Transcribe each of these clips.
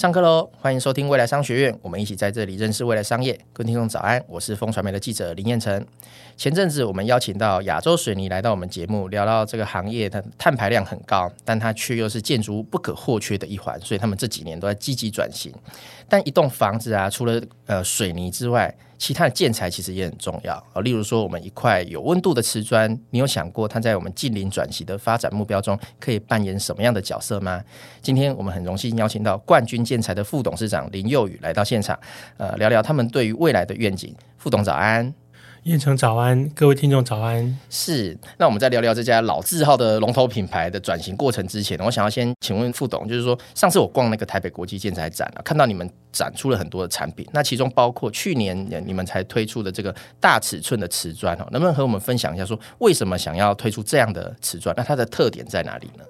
上课喽！欢迎收听未来商学院，我们一起在这里认识未来商业。各位听众早安，我是风传媒的记者林彦辰。前阵子我们邀请到亚洲水泥来到我们节目，聊到这个行业它碳排量很高，但它却又是建筑不可或缺的一环，所以他们这几年都在积极转型。但一栋房子啊，除了呃水泥之外，其他的建材其实也很重要啊，例如说，我们一块有温度的瓷砖，你有想过它在我们近邻转型的发展目标中可以扮演什么样的角色吗？今天我们很荣幸邀请到冠军建材的副董事长林佑宇来到现场，呃，聊聊他们对于未来的愿景。副董早安。燕城早安，各位听众早安。是，那我们在聊聊这家老字号的龙头品牌的转型过程之前，我想要先请问副董，就是说上次我逛那个台北国际建材展啊，看到你们展出了很多的产品，那其中包括去年你们才推出的这个大尺寸的瓷砖哦，能不能和我们分享一下，说为什么想要推出这样的瓷砖？那它的特点在哪里呢？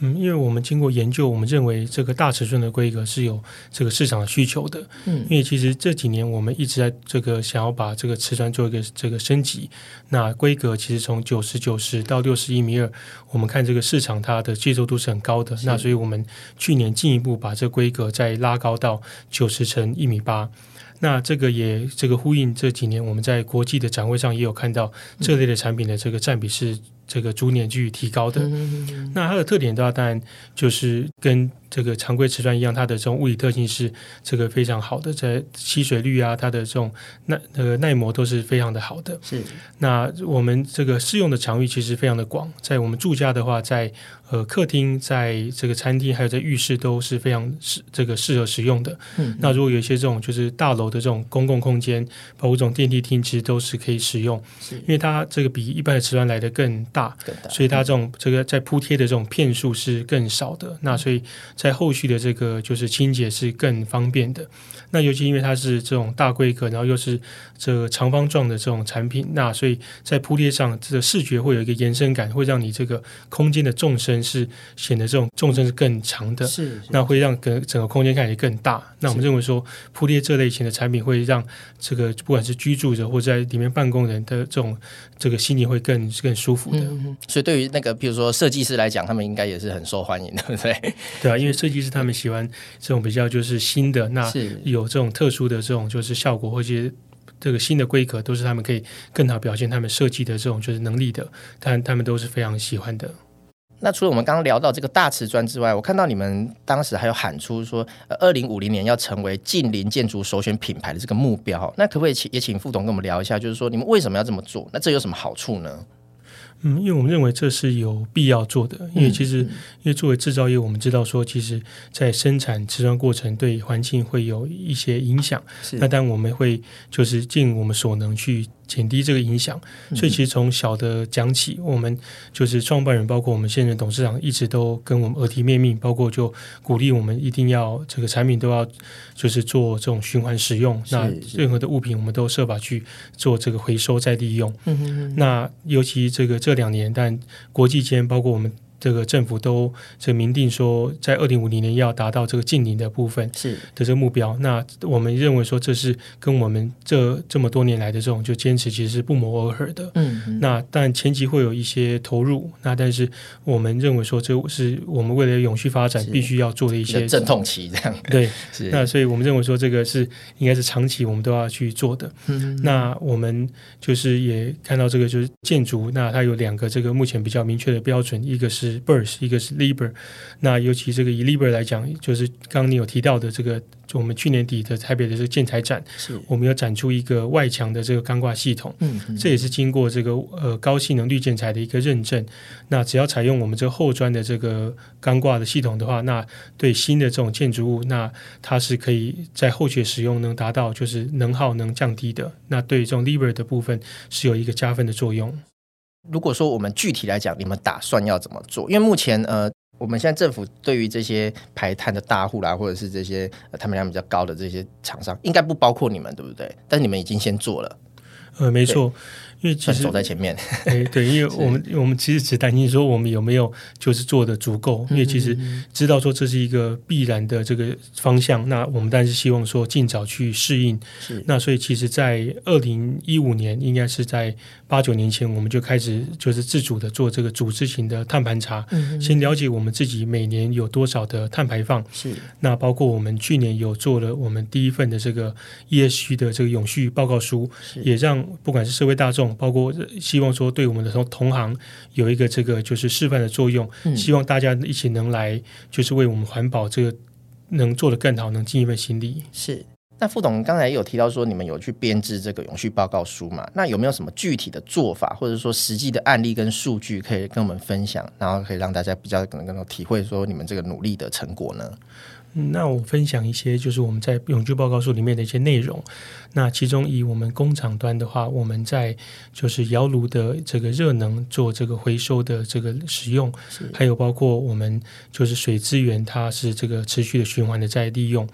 嗯，因为我们经过研究，我们认为这个大尺寸的规格是有这个市场的需求的。嗯，因为其实这几年我们一直在这个想要把这个瓷砖做一个这个升级，那规格其实从九十九十到六十一米二，我们看这个市场它的接受度是很高的。那所以我们去年进一步把这规格再拉高到九十乘一米八。那这个也这个呼应这几年我们在国际的展会上也有看到这类的产品的这个占比是。这个逐年去提高的，那它的特点的话，当然就是跟这个常规瓷砖一样，它的这种物理特性是这个非常好的，在吸水率啊，它的这种耐那个耐磨都是非常的好的。是，那我们这个适用的场域其实非常的广，在我们住家的话，在呃客厅，在这个餐厅，还有在浴室都是非常适这个适合使用的。嗯，那如果有一些这种就是大楼的这种公共空间，包括这种电梯厅，其实都是可以使用，是因为它这个比一般的瓷砖来得更大。所以它这种这个在铺贴的这种片数是更少的，那所以在后续的这个就是清洁是更方便的。那尤其因为它是这种大规格，然后又是这个长方状的这种产品，那所以在铺贴上这个视觉会有一个延伸感，会让你这个空间的纵深是显得这种纵深是更长的。是，那会让整整个空间看起来更大。那我们认为说铺贴这类型的产品会让这个不管是居住者或者在里面办公人的这种这个心里会更更舒服的。嗯，所以对于那个比如说设计师来讲，他们应该也是很受欢迎的，对不对？对啊，因为设计师他们喜欢这种比较就是新的，那有。有这种特殊的这种就是效果，或者这个新的规格，都是他们可以更好表现他们设计的这种就是能力的，但他们都是非常喜欢的。那除了我们刚刚聊到这个大瓷砖之外，我看到你们当时还有喊出说，呃，二零五零年要成为近邻建筑首选品牌的这个目标。那可不可以请也请副总跟我们聊一下，就是说你们为什么要这么做？那这有什么好处呢？嗯，因为我们认为这是有必要做的，因为其实，因为作为制造业，我们知道说，其实，在生产瓷砖过程对环境会有一些影响。那当然我们会就是尽我们所能去。减低这个影响，所以其实从小的讲起，我们就是创办人，包括我们现任董事长，一直都跟我们耳提面命，包括就鼓励我们一定要这个产品都要就是做这种循环使用。那任何的物品，我们都设法去做这个回收再利用。那尤其这个这两年，但国际间包括我们。这个政府都这明定说，在二零五零年要达到这个净零的部分是的这个目标。那我们认为说，这是跟我们这这么多年来的这种就坚持，其实是不谋而合的。嗯，嗯，那但前期会有一些投入，那但是我们认为说，这是我们为了永续发展必须要做的一些阵痛期，这样 对。是那所以我们认为说，这个是应该是长期我们都要去做的。那我们就是也看到这个就是建筑，那它有两个这个目前比较明确的标准，一个是。BIRS 一个是 LIBOR，那尤其这个以 LIBOR 来讲，就是刚刚你有提到的这个，就我们去年底的台北的这个建材展，是我们有展出一个外墙的这个钢挂系统，嗯，嗯，这也是经过这个呃高性能绿建材的一个认证。那只要采用我们这个厚砖的这个钢挂的系统的话，那对新的这种建筑物，那它是可以在后续使用能达到就是能耗能降低的。那对这种 LIBOR 的部分是有一个加分的作用。如果说我们具体来讲，你们打算要怎么做？因为目前呃，我们现在政府对于这些排碳的大户啦，或者是这些碳排量比较高的这些厂商，应该不包括你们，对不对？但你们已经先做了。呃，没错，因为其实走在前面，哎，对，因为我们我们其实只担心说我们有没有就是做的足够，因为其实知道说这是一个必然的这个方向，那我们当然是希望说尽早去适应。是，那所以其实，在二零一五年，应该是在八九年前，我们就开始就是自主的做这个组织型的碳盘查，嗯，先了解我们自己每年有多少的碳排放。是，那包括我们去年有做了我们第一份的这个 ESG 的这个永续报告书，也让不管是社会大众。包括希望说对我们的同同行有一个这个就是示范的作用，嗯，希望大家一起能来就是为我们环保这个能做得更好，能尽一份心力。是。那副董刚才有提到说你们有去编制这个永续报告书嘛？那有没有什么具体的做法，或者说实际的案例跟数据可以跟我们分享，然后可以让大家比较可能更能体会说你们这个努力的成果呢？那我分享一些，就是我们在永续报告书里面的一些内容。那其中以我们工厂端的话，我们在就是窑炉的这个热能做这个回收的这个使用，还有包括我们就是水资源，它是这个持续的循环的在利用。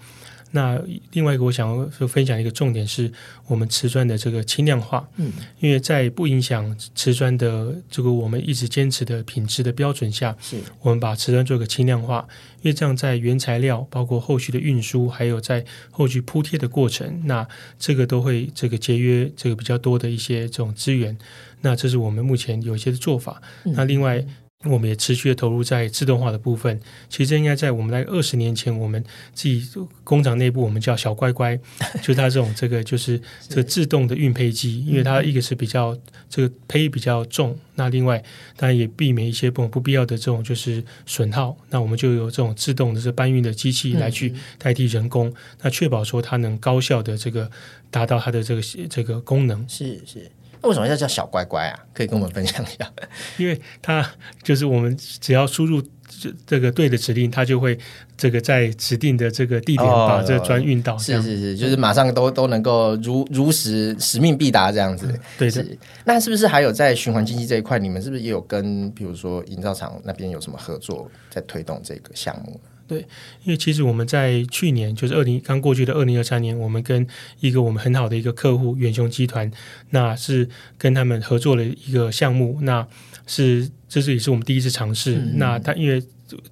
那另外一个，我想要分享一个重点是我们瓷砖的这个轻量化，嗯，因为在不影响瓷砖的这个我们一直坚持的品质的标准下，是我们把瓷砖做个轻量化，因为这样在原材料、包括后续的运输，还有在后续铺贴的过程，那这个都会这个节约这个比较多的一些这种资源。那这是我们目前有一些的做法。嗯、那另外。我们也持续的投入在自动化的部分。其实应该在我们在二十年前，我们自己工厂内部，我们叫小乖乖，就它这种这个就是这个自动的运胚机，因为它一个是比较这个胚比较重，那另外当然也避免一些不不必要的这种就是损耗。那我们就有这种自动的这搬运的机器来去代替人工，那确保说它能高效的这个达到它的这个这个功能。是是。为什么要叫小乖乖啊？可以跟我们分享一下。因为它就是我们只要输入这这个对的指令，它就会这个在指定的这个地点把这个砖运到。是是是，就是马上都都能够如如实使命必达这样子。对的。那是不是还有在循环经济这一块，你们是不是也有跟比如说营造厂那边有什么合作，在推动这个项目？对，因为其实我们在去年，就是二零刚过去的二零二三年，我们跟一个我们很好的一个客户远雄集团，那是跟他们合作了一个项目，那是这是也是我们第一次尝试。嗯、那他因为。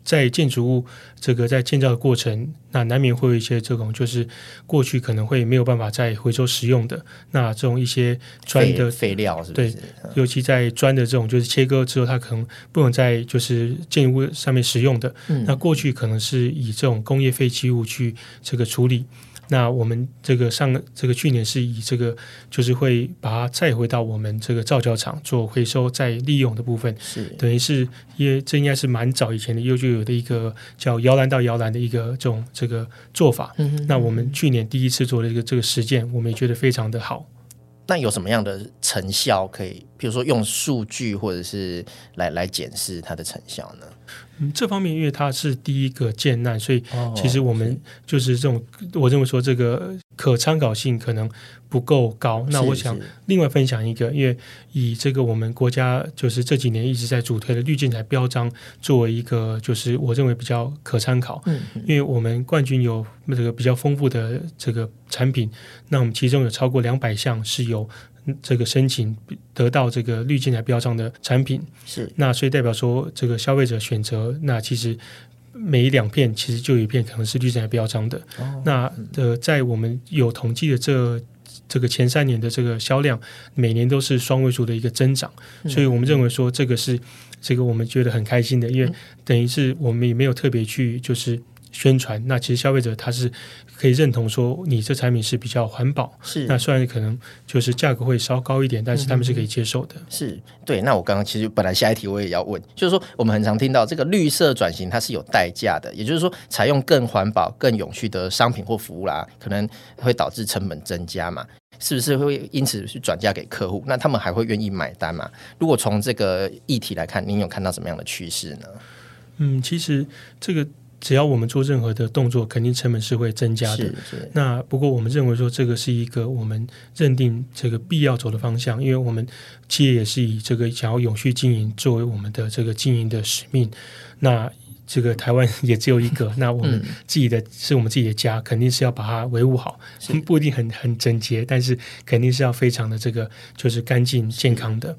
在建筑物这个在建造的过程，那难免会有一些这种，就是过去可能会没有办法再回收使用的那这种一些砖的废料是不是，对，尤其在砖的这种就是切割之后，它可能不能在就是建筑物上面使用的。嗯、那过去可能是以这种工业废弃物去这个处理。那我们这个上这个去年是以这个就是会把它再回到我们这个造胶厂做回收再利用的部分，是等于是因为这应该是蛮早以前的又就有的一个叫摇篮到摇篮的一个这种这个做法。嗯哼嗯哼，那我们去年第一次做的一个这个实践，我们也觉得非常的好。那有什么样的成效可以，比如说用数据或者是来来检视它的成效呢？嗯，这方面因为它是第一个建难，所以其实我们就是这种，我认为说这个可参考性可能不够高。那我想另外分享一个，因为以这个我们国家就是这几年一直在主推的绿建材标章作为一个，就是我认为比较可参考。嗯，因为我们冠军有这个比较丰富的这个产品，那我们其中有超过两百项是有。这个申请得到这个绿建材标章的产品。是，那所以代表说这个消费者选择，那其实每一两片其实就有一片可能是绿建材标章的。哦、那呃，在我们有统计的这这个前三年的这个销量，每年都是双位数的一个增长，嗯、所以我们认为说这个是这个我们觉得很开心的，因为等于是我们也没有特别去就是。宣传，那其实消费者他是可以认同说你这产品是比较环保，是那虽然可能就是价格会稍高一点，但是他们是可以接受的。嗯、是对。那我刚刚其实本来下一题我也要问，就是说我们很常听到这个绿色转型它是有代价的，也就是说采用更环保、更永续的商品或服务啦，可能会导致成本增加嘛？是不是会因此去转嫁给客户？那他们还会愿意买单吗？如果从这个议题来看，您有看到什么样的趋势呢？嗯，其实这个。只要我们做任何的动作，肯定成本是会增加的。那不过我们认为说，这个是一个我们认定这个必要走的方向，因为我们企业也是以这个想要永续经营作为我们的这个经营的使命。那这个台湾也只有一个，那我们自己的、嗯、是我们自己的家，肯定是要把它维护好，不一定很很整洁，但是肯定是要非常的这个就是干净健康的。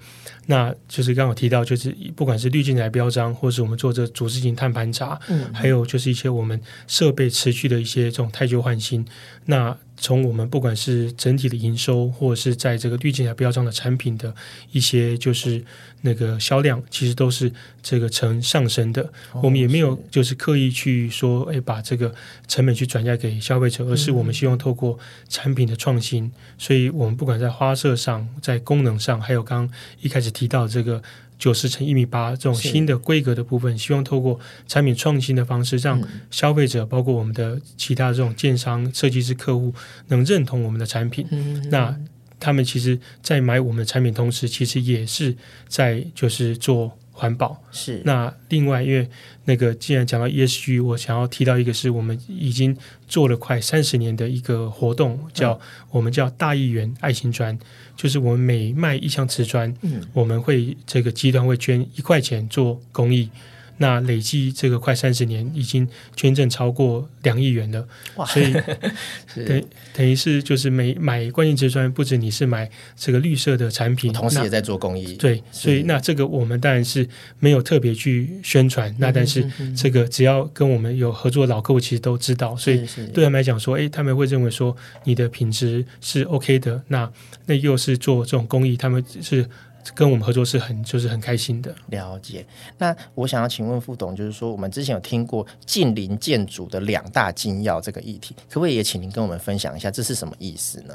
那就是刚刚提到，就是不管是绿建材标章，或是我们做这组织型碳盘查，嗯，还有就是一些我们设备持续的一些这种汰旧换新。那从我们不管是整体的营收，或者是在这个绿建材标章的产品的一些就是那个销量，其实都是这个呈上升的。哦、我们也没有就是刻意去说，哎，把这个成本去转嫁给消费者，而是我们希望透过产品的创新，嗯、所以我们不管在花色上，在功能上，还有刚刚一开始提到这个。九十乘一米八这种新的规格的部分，希望透过产品创新的方式，让消费者包括我们的其他这种建商、设计师客户能认同我们的产品。嗯、那他们其实，在买我们的产品同时，其实也是在就是做。环保是。那另外，因为那个既然讲到 ESG，我想要提到一个是我们已经做了快三十年的一个活动，叫、嗯、我们叫大义园爱心砖，就是我们每卖一箱瓷砖，嗯，我们会这个集团会捐一块钱做公益。那累计这个快三十年，已经捐赠超过两亿元了，哇所以 等等于是就是每买关键词砖，不止你是买这个绿色的产品，同时也在做公益。对，所以那这个我们当然是没有特别去宣传，那但是这个只要跟我们有合作的老客户，其实都知道，所以对他们来讲说，哎，他们会认为说你的品质是 OK 的，那那又是做这种公益，他们是。跟我们合作是很就是很开心的。了解。那我想要请问副董，就是说我们之前有听过近邻建筑的两大金要这个议题，可不可以也请您跟我们分享一下，这是什么意思呢？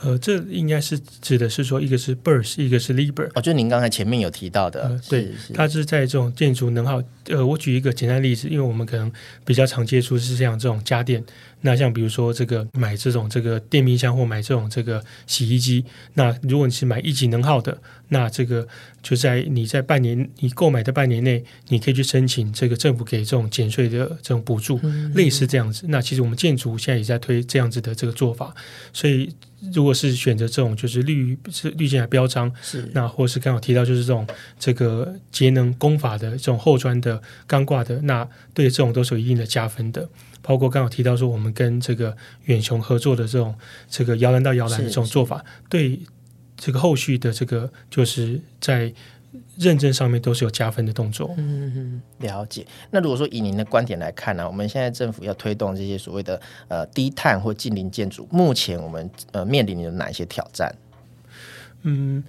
呃，这应该是指的是说，一个是 BIRS，一个是 LIBOR。哦，就您刚才前面有提到的，呃、对，是它是在这种建筑能耗。呃，我举一个简单例子，因为我们可能比较常接触是像这种家电。那像比如说这个买这种这个电冰箱或买这种这个洗衣机，那如果你是买一级能耗的，那这个就在你在半年你购买的半年内，你可以去申请这个政府给这种减税的这种补助，嗯、类似这样子。那其实我们建筑现在也在推这样子的这个做法，所以。如果是选择这种就是绿是绿建材标章，是那或是刚好提到就是这种这个节能工法的这种后砖的钢挂的，那对这种都是有一定的加分的。包括刚好提到说我们跟这个远雄合作的这种这个摇篮到摇篮的这种做法，对这个后续的这个就是在。认证上面都是有加分的动作。嗯，了解。那如果说以您的观点来看呢、啊，我们现在政府要推动这些所谓的呃低碳或近邻建筑，目前我们呃面临的哪一些挑战？嗯，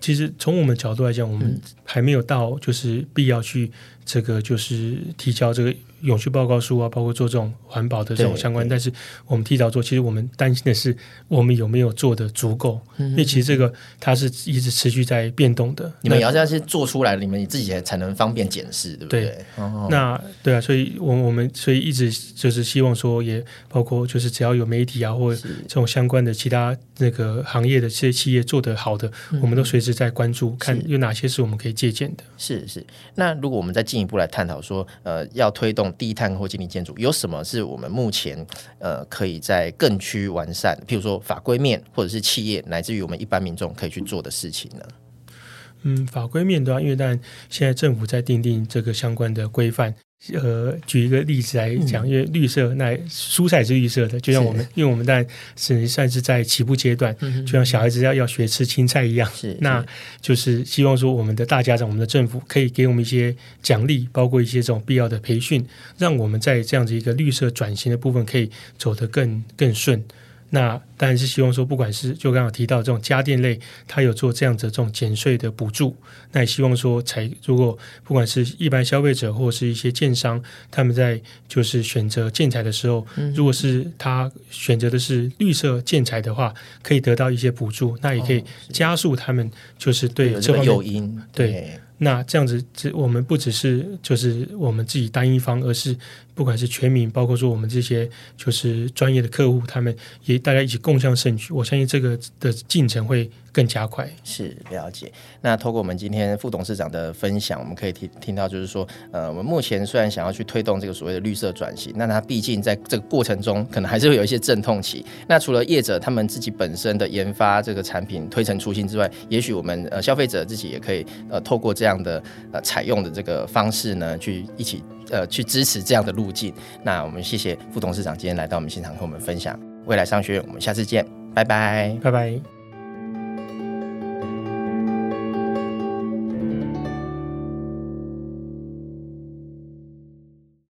其实从我们角度来讲，我们还没有到就是必要去这个就是提交这个。永续报告书啊，包括做这种环保的这种相关，但是我们提早做，其实我们担心的是我们有没有做的足够，嗯、因为其实这个它是一直持续在变动的。你们要是做出来，你们自己才能方便检视，对不对？对哦、那对啊，所以我我们所以一直就是希望说，也包括就是只要有媒体啊，或者这种相关的其他那个行业的这些企业做得好的，嗯、我们都随时在关注，看有哪些是我们可以借鉴的。是是。那如果我们再进一步来探讨说，呃，要推动。低碳或经济建筑有什么是我们目前呃可以在更趋完善，譬如说法规面，或者是企业乃至于我们一般民众可以去做的事情呢？嗯，法规面的话，因为但现在政府在定定这个相关的规范。呃，举一个例子来讲，因为绿色，那蔬菜是绿色的，就像我们，因为我们当然是算是在起步阶段，就像小孩子要要学吃青菜一样，是，那就是希望说我们的大家长，我们的政府可以给我们一些奖励，包括一些这种必要的培训，让我们在这样子一个绿色转型的部分可以走得更更顺。那当然是希望说，不管是就刚刚提到这种家电类，它有做这样子这种减税的补助，那也希望说，才如果不管是一般消费者或是一些建商，他们在就是选择建材的时候，如果是他选择的是绿色建材的话，可以得到一些补助，那也可以加速他们就是对这方面诱因对。那这样子，这我们不只是就是我们自己单一方，而是不管是全民，包括说我们这些就是专业的客户，他们也大家一起共享盛举。我相信这个的进程会更加快。是了解。那透过我们今天副董事长的分享，我们可以听听到，就是说，呃，我们目前虽然想要去推动这个所谓的绿色转型，那它毕竟在这个过程中，可能还是会有一些阵痛期。那除了业者他们自己本身的研发这个产品推陈出新之外，也许我们呃消费者自己也可以呃透过这样的呃采用的这个方式呢，去一起呃去支持这样的路径。那我们谢谢副董事长今天来到我们现场和我们分享未来商学院，我们下次见，拜拜，拜拜。